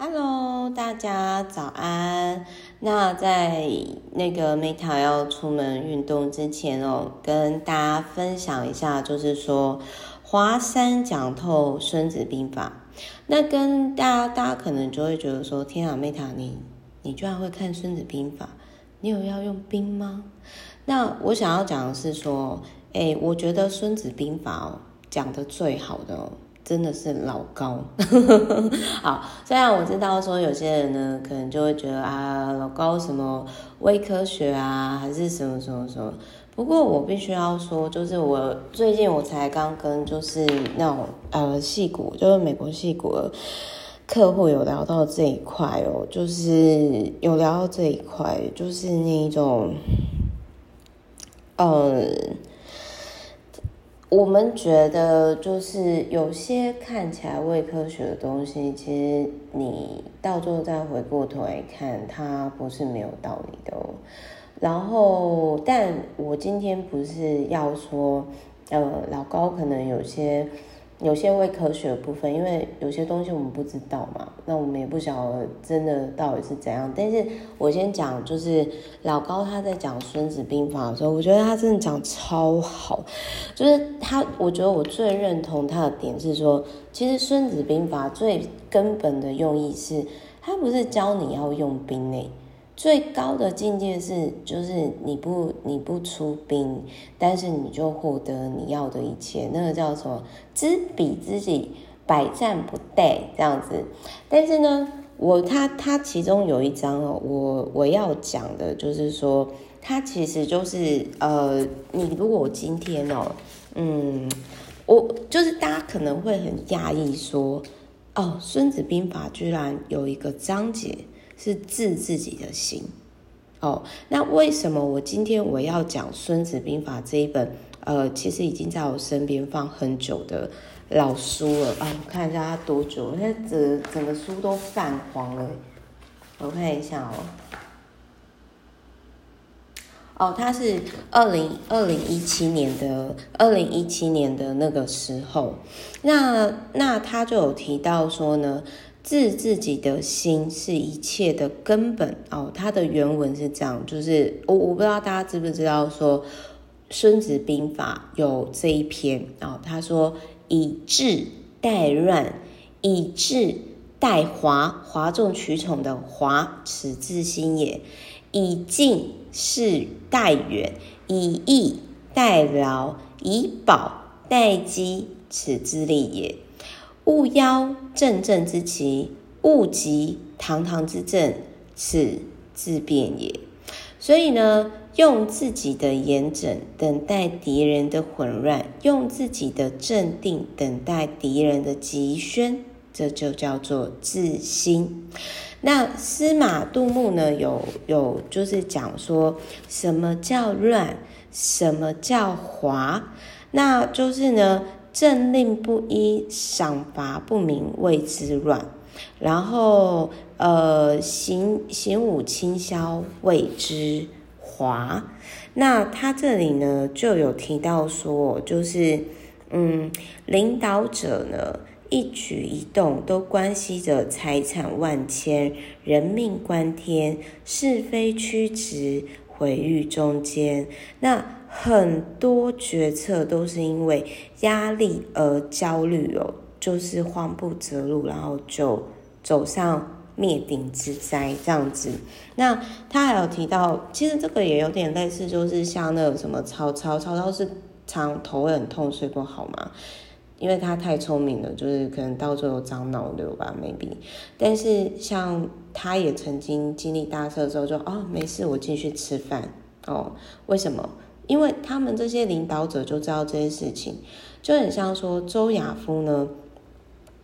Hello，大家早安。那在那个 Meta 要出门运动之前哦，跟大家分享一下，就是说华山讲透孙子兵法。那跟大家，大家可能就会觉得说，天啊，Meta 你你居然会看孙子兵法？你有要用兵吗？那我想要讲的是说，诶，我觉得孙子兵法哦，讲的最好的哦。真的是老高，好，虽然我知道说有些人呢，可能就会觉得啊，老高什么伪科学啊，还是什么什么什么。不过我必须要说，就是我最近我才刚跟就是那种呃戏骨，就是美国戏骨的客户有聊到这一块哦，就是有聊到这一块，就是那一种，呃。我们觉得，就是有些看起来未科学的东西，其实你到最后再回过头来看，它不是没有道理的哦。然后，但我今天不是要说，呃，老高可能有些。有些伪科学的部分，因为有些东西我们不知道嘛，那我们也不晓得真的到底是怎样。但是我先讲，就是老高他在讲《孙子兵法》的时候，我觉得他真的讲超好。就是他，我觉得我最认同他的点是说，其实《孙子兵法》最根本的用意是，他不是教你要用兵诶。最高的境界是，就是你不你不出兵，但是你就获得你要的一切，那个叫什么？知彼知己，百战不殆这样子。但是呢，我他他其中有一章哦，我我要讲的就是说，他其实就是呃，你如果我今天哦，嗯，我就是大家可能会很讶异说，哦，《孙子兵法》居然有一个章节。是治自己的心哦。那为什么我今天我要讲《孙子兵法》这一本？呃，其实已经在我身边放很久的老书了啊。我看一下它多久，现在整整个书都泛黄了。我看一下哦。哦，它是二零二零一七年的二零一七年的那个时候，那那他就有提到说呢。治自己的心是一切的根本哦。他的原文是这样，就是我我不知道大家知不知道说，《孙子兵法》有这一篇哦。他说：“以治代乱，以智代华，哗众取宠的华，此自心也；以静事代远，以逸待劳，以保待机，此自利也。”勿邀正正之奇，勿急堂堂之正，此自变也。所以呢，用自己的严整等待敌人的混乱，用自己的镇定等待敌人的急宣，这就叫做自心。那司马杜牧呢，有有就是讲说什么叫乱，什么叫滑，那就是呢。政令不一，赏罚不明，谓之乱。然后，呃，行行伍轻嚣，谓之华。那他这里呢，就有提到说，就是，嗯，领导者呢，一举一动都关系着财产万千，人命关天，是非曲直，毁誉中间。那很多决策都是因为压力而焦虑哦，就是慌不择路，然后就走上灭顶之灾这样子。那他还有提到，其实这个也有点类似，就是像那个什么曹操，曹操是常头很痛，睡不好嘛，因为他太聪明了，就是可能到最后长脑瘤吧，maybe。但是像他也曾经经历大事的时候就，就哦没事，我继续吃饭哦，为什么？因为他们这些领导者就知道这些事情，就很像说周亚夫呢，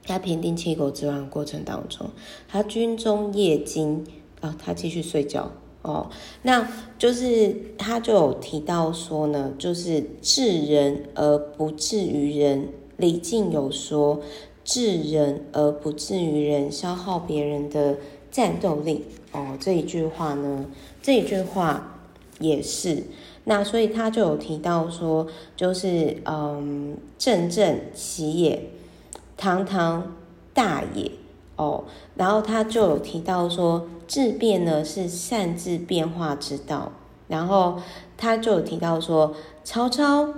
在平定七国之乱过程当中，他军中夜惊啊，他继续睡觉哦，那就是他就有提到说呢，就是治人而不治于人。李靖有说，治人而不治于人，消耗别人的战斗力哦。这一句话呢，这一句话也是。那所以他就有提到说，就是嗯，正正其也，堂堂大也，哦，然后他就有提到说，质变呢是善治变化之道。然后他就有提到说，曹操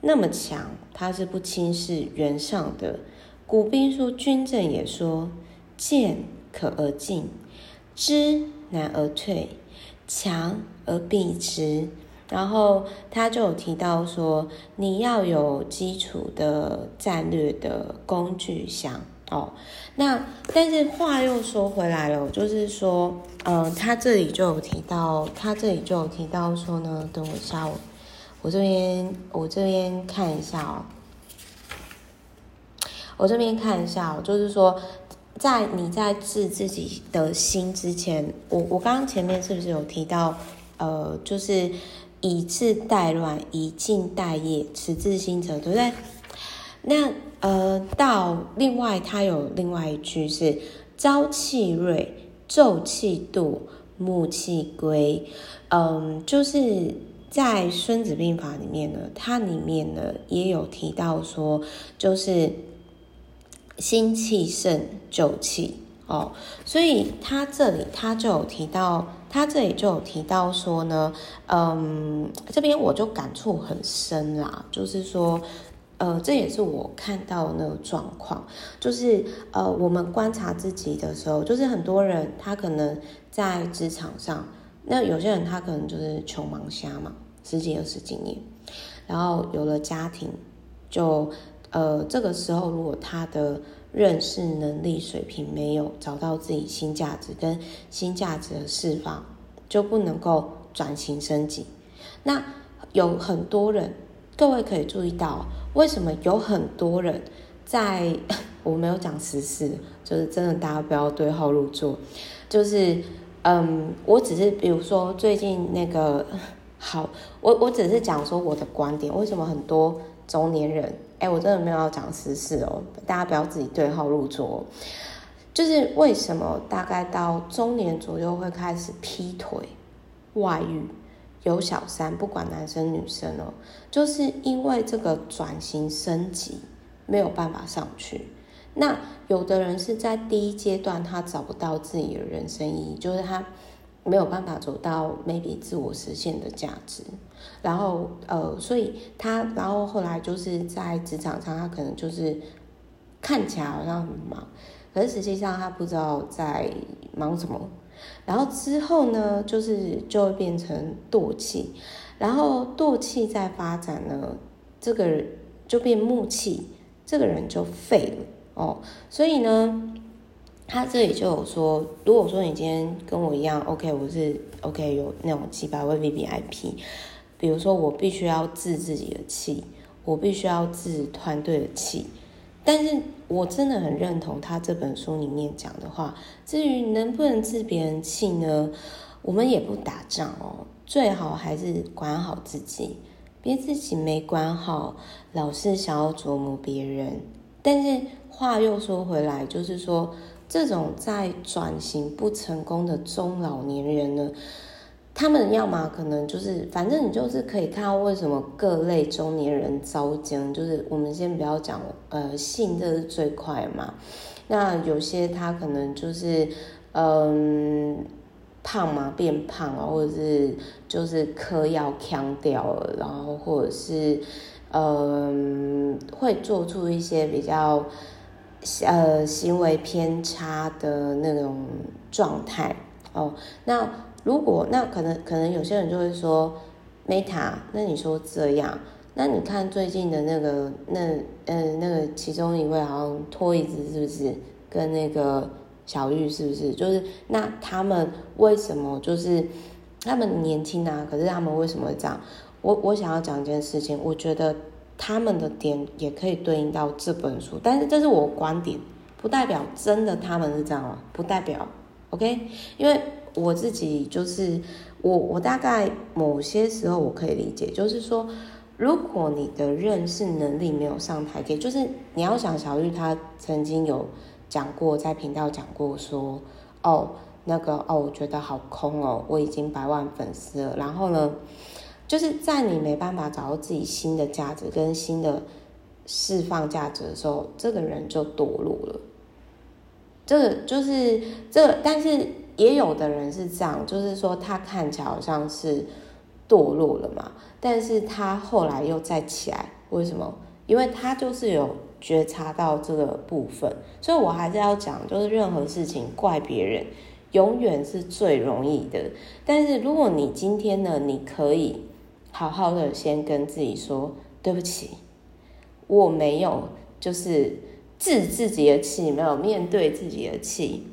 那么强，他是不轻视袁绍的。古兵书军政也说，见可而进，知难而退，强而避之。然后他就有提到说，你要有基础的战略的工具箱哦。那但是话又说回来了，就是说，嗯、他这里就有提到，他这里就有提到说呢，等我一下，我我这边我这边看一下哦，我这边看一下哦，就是说，在你在治自己的心之前，我我刚刚前面是不是有提到，呃，就是。以治代乱，以静待业，此治心者，对不对？那呃，到另外，他有另外一句是：朝气锐，昼气度，暮气归。嗯，就是在《孙子兵法》里面呢，它里面呢也有提到说，就是心气盛，久气。哦，所以他这里他就有提到，他这里就有提到说呢，嗯，这边我就感触很深啦，就是说，呃，这也是我看到那个状况，就是呃，我们观察自己的时候，就是很多人他可能在职场上，那有些人他可能就是穷忙瞎嘛，十几二十几年，然后有了家庭，就呃，这个时候如果他的认识能力水平没有找到自己新价值跟新价值的释放，就不能够转型升级。那有很多人，各位可以注意到，为什么有很多人在 我没有讲实事，就是真的大家不要对号入座。就是嗯，我只是比如说最近那个好，我我只是讲说我的观点，为什么很多中年人。哎，我真的没有要讲私事哦，大家不要自己对号入座。就是为什么大概到中年左右会开始劈腿、外遇、有小三，不管男生女生哦，就是因为这个转型升级没有办法上去。那有的人是在第一阶段他找不到自己的人生意义，就是他。没有办法走到 maybe 自我实现的价值，然后呃，所以他，然后后来就是在职场上，他可能就是看起来好像很忙，可是实际上他不知道在忙什么。然后之后呢，就是就会变成惰气，然后惰气再发展呢，这个人就变木气，这个人就废了哦。所以呢。他这里就有说，如果说你今天跟我一样，OK，我是 OK，有那种几百位 VVIP，比如说我必须要治自己的气，我必须要治团队的气，但是我真的很认同他这本书里面讲的话。至于能不能治别人气呢？我们也不打仗哦，最好还是管好自己，别自己没管好，老是想要琢磨别人。但是话又说回来，就是说。这种在转型不成功的中老年人呢，他们要么可能就是，反正你就是可以看到为什么各类中年人遭殃，就是我们先不要讲，呃，性这是最快嘛。那有些他可能就是，嗯，胖嘛变胖了，或者是就是嗑药呛掉了，然后或者是，嗯，会做出一些比较。呃，行为偏差的那种状态哦。那如果那可能可能有些人就会说，Meta，那你说这样，那你看最近的那个那呃那个其中一位好像拖椅子是不是跟那个小玉是不是？就是那他们为什么就是他们年轻啊？可是他们为什么这样？我我想要讲一件事情，我觉得。他们的点也可以对应到这本书，但是这是我观点，不代表真的他们是这样哦，不代表，OK？因为我自己就是我，我大概某些时候我可以理解，就是说，如果你的认识能力没有上台阶，就是你要想小玉她曾经有讲过，在频道讲过说，哦，那个哦，我觉得好空哦，我已经百万粉丝了，然后呢？就是在你没办法找到自己新的价值跟新的释放价值的时候，这个人就堕落了。这个就是这，但是也有的人是这样，就是说他看起来好像是堕落了嘛，但是他后来又再起来，为什么？因为他就是有觉察到这个部分，所以我还是要讲，就是任何事情怪别人，永远是最容易的。但是如果你今天呢，你可以好好的先跟自己说对不起，我没有就是治自己的气，没有面对自己的气，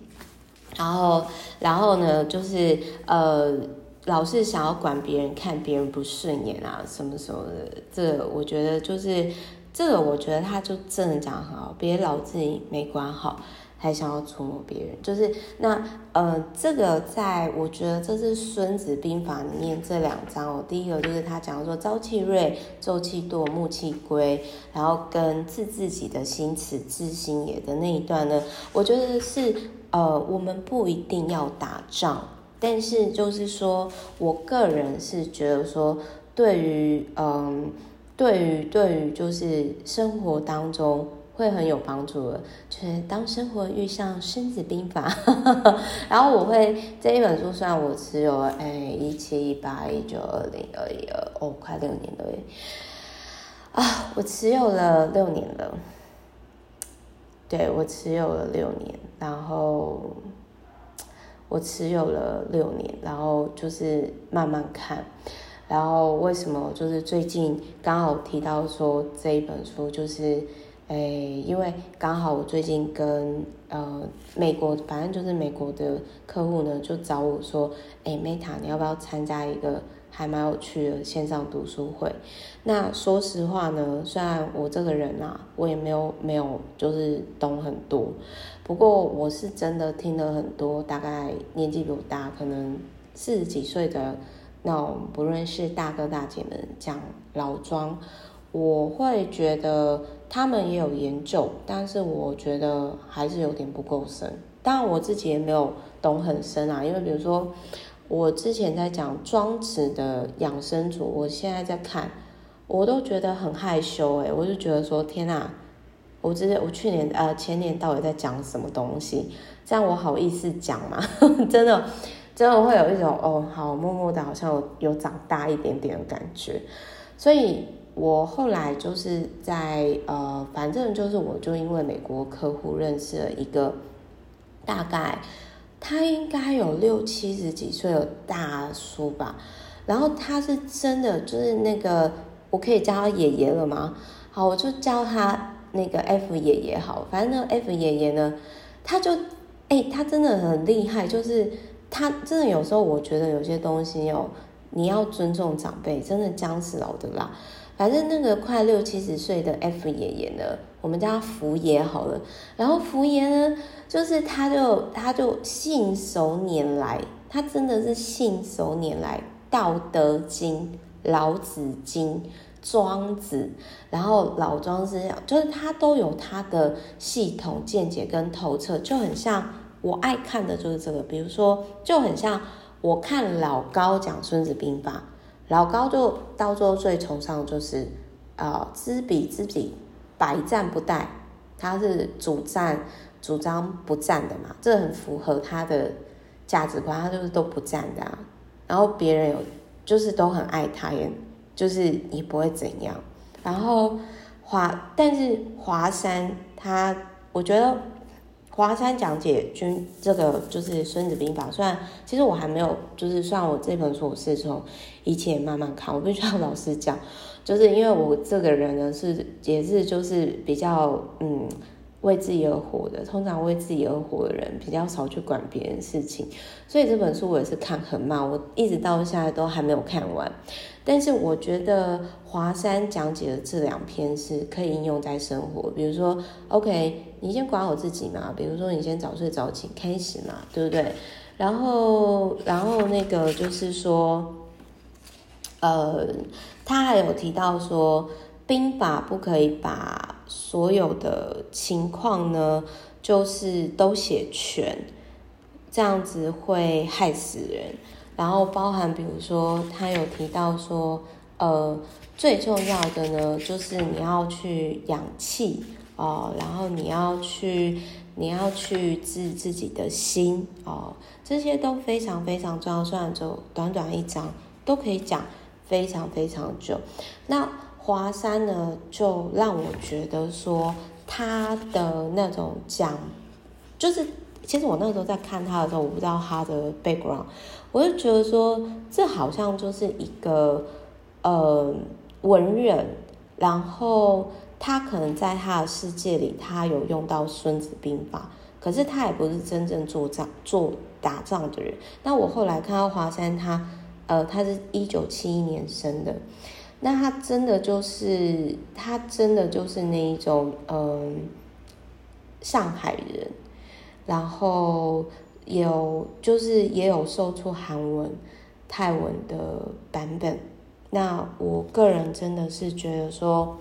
然后然后呢，就是呃，老是想要管别人，看别人不顺眼啊，什么什么的，这我觉得就是这个，我觉得他就真的讲很好，别老自己没管好。还想要触摸别人，就是那呃，这个在我觉得这是《孙子兵法》里面这两章哦。第一个就是他讲说“朝气锐，昼气惰，暮气归”，然后跟“治自己的心，此自心也”的那一段呢，我觉得是呃，我们不一定要打仗，但是就是说我个人是觉得说，对于嗯、对于对于就是生活当中。会很有帮助的，就是当生活遇上《孙子兵法》，然后我会这一本书，虽然我持有哎一七一八一九二零二一二哦，快六年了啊，我持有了六年了，对，我持有了六年，然后我持有了六年，然后就是慢慢看，然后为什么？就是最近刚好提到说这一本书就是。哎，因为刚好我最近跟呃美国，反正就是美国的客户呢，就找我说，哎，Meta，你要不要参加一个还蛮有趣的线上读书会？那说实话呢，虽然我这个人啊，我也没有没有就是懂很多，不过我是真的听了很多，大概年纪比我大，可能四十几岁的那种，不论是大哥大姐们讲老庄，我会觉得。他们也有研究，但是我觉得还是有点不够深。当然我自己也没有懂很深啊，因为比如说我之前在讲庄子的养生主，我现在在看，我都觉得很害羞哎、我就觉得说天哪，我之前我去年呃前年到底在讲什么东西？这样我好意思讲吗？真的真的会有一种哦，好默默的，好像有有长大一点点的感觉，所以。我后来就是在呃，反正就是我就因为美国客户认识了一个大概他应该有六七十几岁的大叔吧，然后他是真的就是那个我可以叫他爷爷了吗？好，我就叫他那个 F 爷爷好，反正那 F 爷爷呢，他就哎，他真的很厉害，就是他真的有时候我觉得有些东西哦，你要尊重长辈，真的姜是老的啦。反正那个快六七十岁的 F 爷爷呢，我们叫他福爷好了。然后福爷呢，就是他就他就信手拈来，他真的是信手拈来，《道德经》、《老子经》、庄子，然后老庄思想，就是他都有他的系统见解跟透彻，就很像我爱看的就是这个。比如说，就很像我看老高讲《孙子兵法》。老高就到最后最崇尚就是，呃，知彼知彼，百战不殆。他是主战主张不战的嘛，这很符合他的价值观，他就是都不战的啊。然后别人有就是都很爱他，也就是也不会怎样。然后华，但是华山他，我觉得。华山讲解军这个就是《孙子兵法》，虽然其实我还没有，就是算我这本书我是从以前慢慢看，我必须要老实讲，就是因为我这个人呢是也是就是比较嗯为自己而活的，通常为自己而活的人比较少去管别人事情，所以这本书我也是看很慢，我一直到现在都还没有看完。但是我觉得华山讲解的这两篇是可以应用在生活，比如说，OK，你先管好自己嘛，比如说你先早睡早起开始嘛，对不对？然后，然后那个就是说，呃，他还有提到说，兵法不可以把所有的情况呢，就是都写全，这样子会害死人。然后包含，比如说，他有提到说，呃，最重要的呢，就是你要去养气，哦，然后你要去，你要去治自己的心哦，这些都非常非常重要。虽然就短短一章，都可以讲非常非常久。那华山呢，就让我觉得说他的那种讲，就是其实我那个时候在看他的时候，我不知道他的 background，我就觉得说这好像就是一个呃文人，然后。他可能在他的世界里，他有用到《孙子兵法》，可是他也不是真正做仗、做打仗的人。那我后来看到华山他，呃，他是一九七一年生的，那他真的就是他真的就是那一种嗯、上海人，然后有就是也有售出韩文、泰文的版本。那我个人真的是觉得说。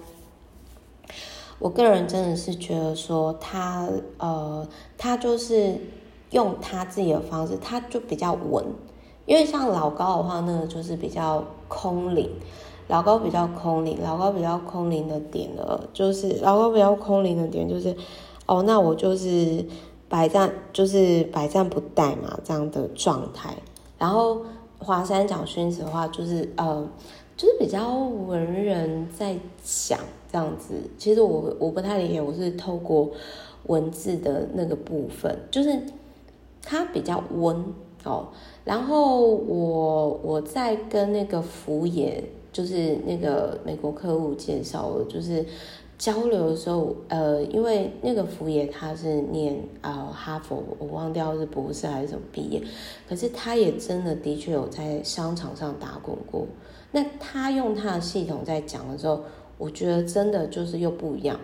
我个人真的是觉得说他呃，他就是用他自己的方式，他就比较稳。因为像老高的话，那个就是比较空灵。老高比较空灵，老高比较空灵的点呢，就是老高比较空灵的点就是，哦，那我就是百战，就是百战不殆嘛，这样的状态。然后华山讲宣子的话，就是呃。就是比较文人在讲这样子，其实我我不太理解，我是透过文字的那个部分，就是它比较温哦。然后我我在跟那个福野，就是那个美国客户介绍，就是交流的时候，呃，因为那个福爷他是念啊、哈佛，我忘掉是博士还是什么毕业，可是他也真的的确有在商场上打滚过。那他用他的系统在讲的时候，我觉得真的就是又不一样，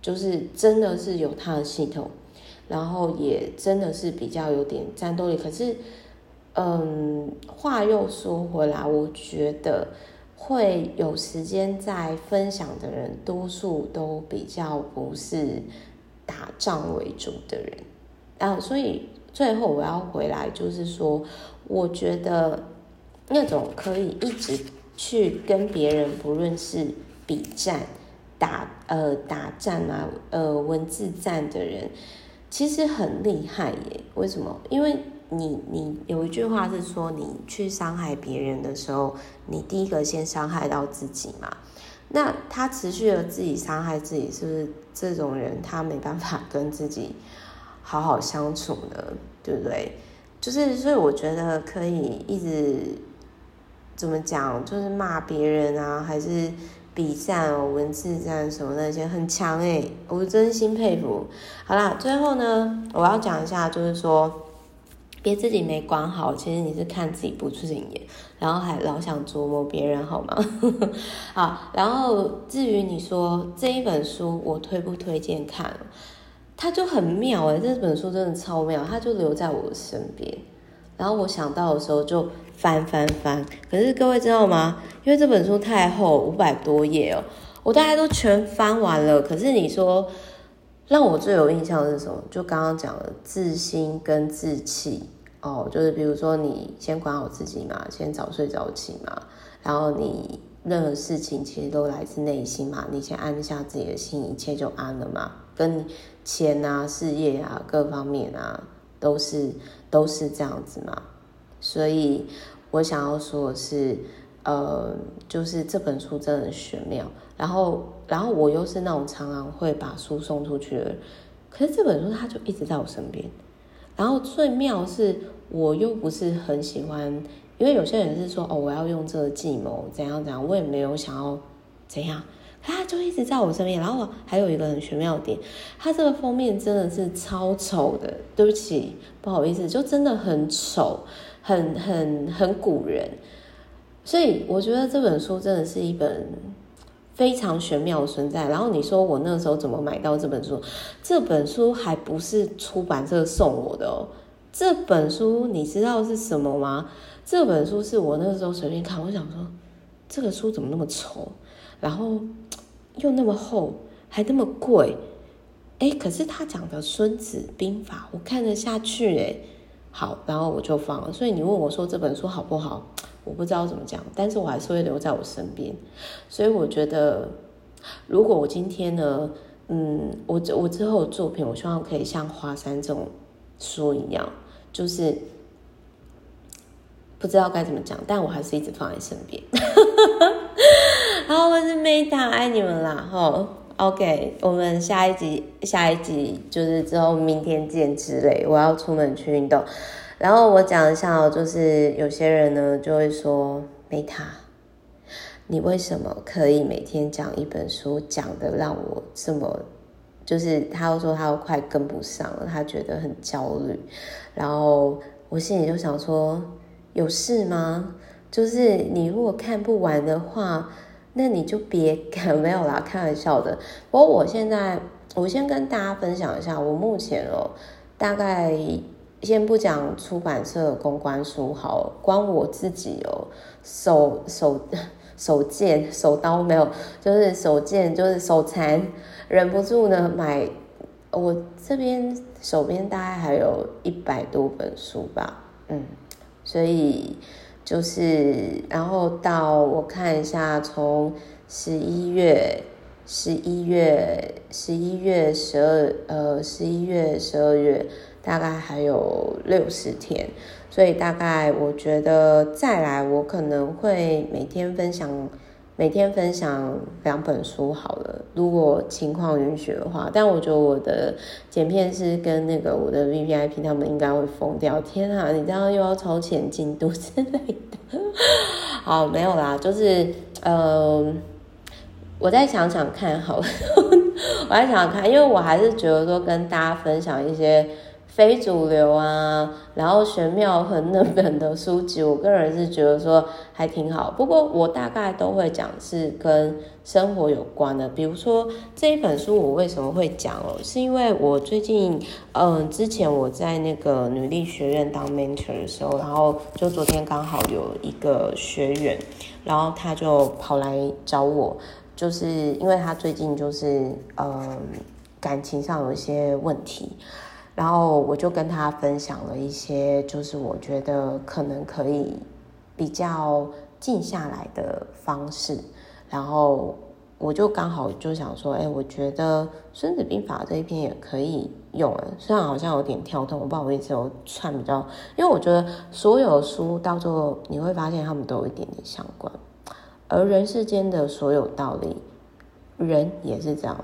就是真的是有他的系统，然后也真的是比较有点战斗力。可是，嗯，话又说回来，我觉得会有时间在分享的人，多数都比较不是打仗为主的人。啊，所以最后我要回来，就是说，我觉得那种可以一直。去跟别人不论是比战、打呃打战啊、呃文字战的人，其实很厉害耶。为什么？因为你你有一句话是说，你去伤害别人的时候，你第一个先伤害到自己嘛。那他持续的自己伤害自己，是不是这种人他没办法跟自己好好相处呢？对不对？就是所以我觉得可以一直。怎么讲？就是骂别人啊，还是比赛哦，文字战什么那些很强诶，我真心佩服。好啦，最后呢，我要讲一下，就是说，别自己没管好，其实你是看自己不顺眼，然后还老想琢磨别人，好吗？好，然后至于你说这一本书我推不推荐看，它就很妙诶，这本书真的超妙，它就留在我的身边，然后我想到的时候就。翻翻翻，可是各位知道吗？因为这本书太厚，五百多页哦，我大概都全翻完了。可是你说让我最有印象的是什么？就刚刚讲的自心跟自气哦，就是比如说你先管好自己嘛，先早睡早起嘛，然后你任何事情其实都来自内心嘛，你先安下自己的心，一切就安了嘛。跟钱啊、事业啊各方面啊，都是都是这样子嘛。所以，我想要说的是，呃，就是这本书真的很玄妙。然后，然后我又是那种常常会把书送出去的人，可是这本书它就一直在我身边。然后最妙是，我又不是很喜欢，因为有些人是说，哦，我要用这个计谋，怎样怎样，我也没有想要怎样。他就一直在我身边，然后还有一个很玄妙的点，他这个封面真的是超丑的，对不起，不好意思，就真的很丑，很很很古人，所以我觉得这本书真的是一本非常玄妙的存在。然后你说我那时候怎么买到这本书？这本书还不是出版社送我的哦，这本书你知道是什么吗？这本书是我那时候随便看，我想说这个书怎么那么丑？然后又那么厚，还那么贵，哎，可是他讲的《孙子兵法》，我看得下去，哎，好，然后我就放了。所以你问我说这本书好不好，我不知道怎么讲，但是我还是会留在我身边。所以我觉得，如果我今天呢嗯，我我之后的作品，我希望可以像华山这种书一样，就是不知道该怎么讲，但我还是一直放在身边。好，我是 Meta，爱你们啦！吼，OK，我们下一集，下一集就是之后明天见之类。我要出门去运动，然后我讲一下，就是有些人呢就会说 Meta。你为什么可以每天讲一本书，讲得让我这么，就是他又说他又快跟不上了，他觉得很焦虑。然后我心里就想说，有事吗？就是你如果看不完的话，那你就别看，没有啦，开玩笑的。不过我现在，我先跟大家分享一下，我目前哦，大概先不讲出版社的公关书好，光我自己哦，手手。手贱手刀没有，就是手贱，就是手残，忍不住呢买。我这边手边大概还有一百多本书吧，嗯，所以就是，然后到我看一下，从十一月、十一月、十一月、十二，呃，十一月、十二月，大概还有六十天。所以大概我觉得再来，我可能会每天分享，每天分享两本书好了，如果情况允许的话。但我觉得我的剪片师跟那个我的 VVIP 他们应该会疯掉。天啊，你这样又要超前进度之类的。好，没有啦，就是呃，我再想想看好了，我再想想看，因为我还是觉得说跟大家分享一些。非主流啊，然后玄妙很那本的书籍，我个人是觉得说还挺好。不过我大概都会讲是跟生活有关的，比如说这一本书我为什么会讲哦，是因为我最近嗯，之前我在那个女力学院当 mentor 的时候，然后就昨天刚好有一个学员，然后他就跑来找我，就是因为他最近就是嗯感情上有一些问题。然后我就跟他分享了一些，就是我觉得可能可以比较静下来的方式。然后我就刚好就想说，哎，我觉得《孙子兵法》这一篇也可以用。虽然好像有点跳动，我不知道我串比较，因为我觉得所有书到最后你会发现他们都有一点点相关。而人世间的所有道理，人也是这样。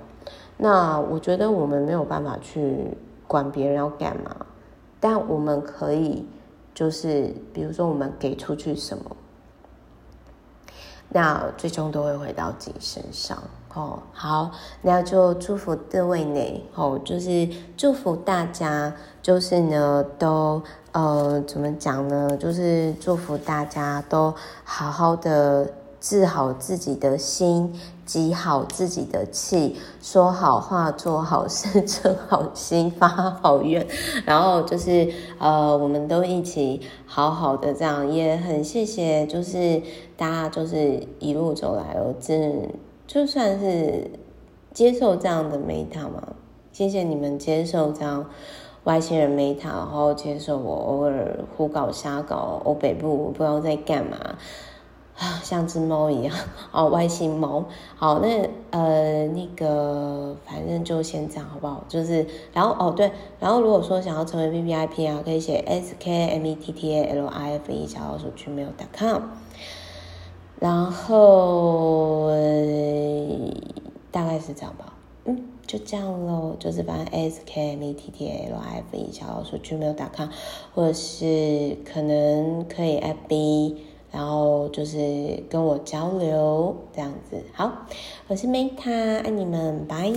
那我觉得我们没有办法去。管别人要干嘛，但我们可以，就是比如说我们给出去什么，那最终都会回到自己身上哦。好，那就祝福各位呢，哦，就是祝福大家，就是呢，都呃，怎么讲呢？就是祝福大家都好好的。治好自己的心，积好自己的气，说好话，做好事，存好心，发好愿。然后就是呃，我们都一起好好的这样，也很谢谢，就是大家就是一路走来了，真就算是接受这样的 Meta 嘛，谢谢你们接受这样外星人 Meta，然后接受我偶尔胡搞瞎搞，欧北部我不知道在干嘛。啊，像只猫一样哦，外星猫。好，那呃，那个反正就先这样，好不好？就是，然后哦，对，然后如果说想要成为 VVIP 啊，可以写 S K M E T T A L I F E 小老鼠 gmail.com。然后、呃、大概是这样吧，嗯，就这样喽。就是反正 S K M E T T A L I F E 小老鼠 gmail.com，或者是可能可以 F B。然后就是跟我交流这样子，好，我是 Meta，爱你们，拜。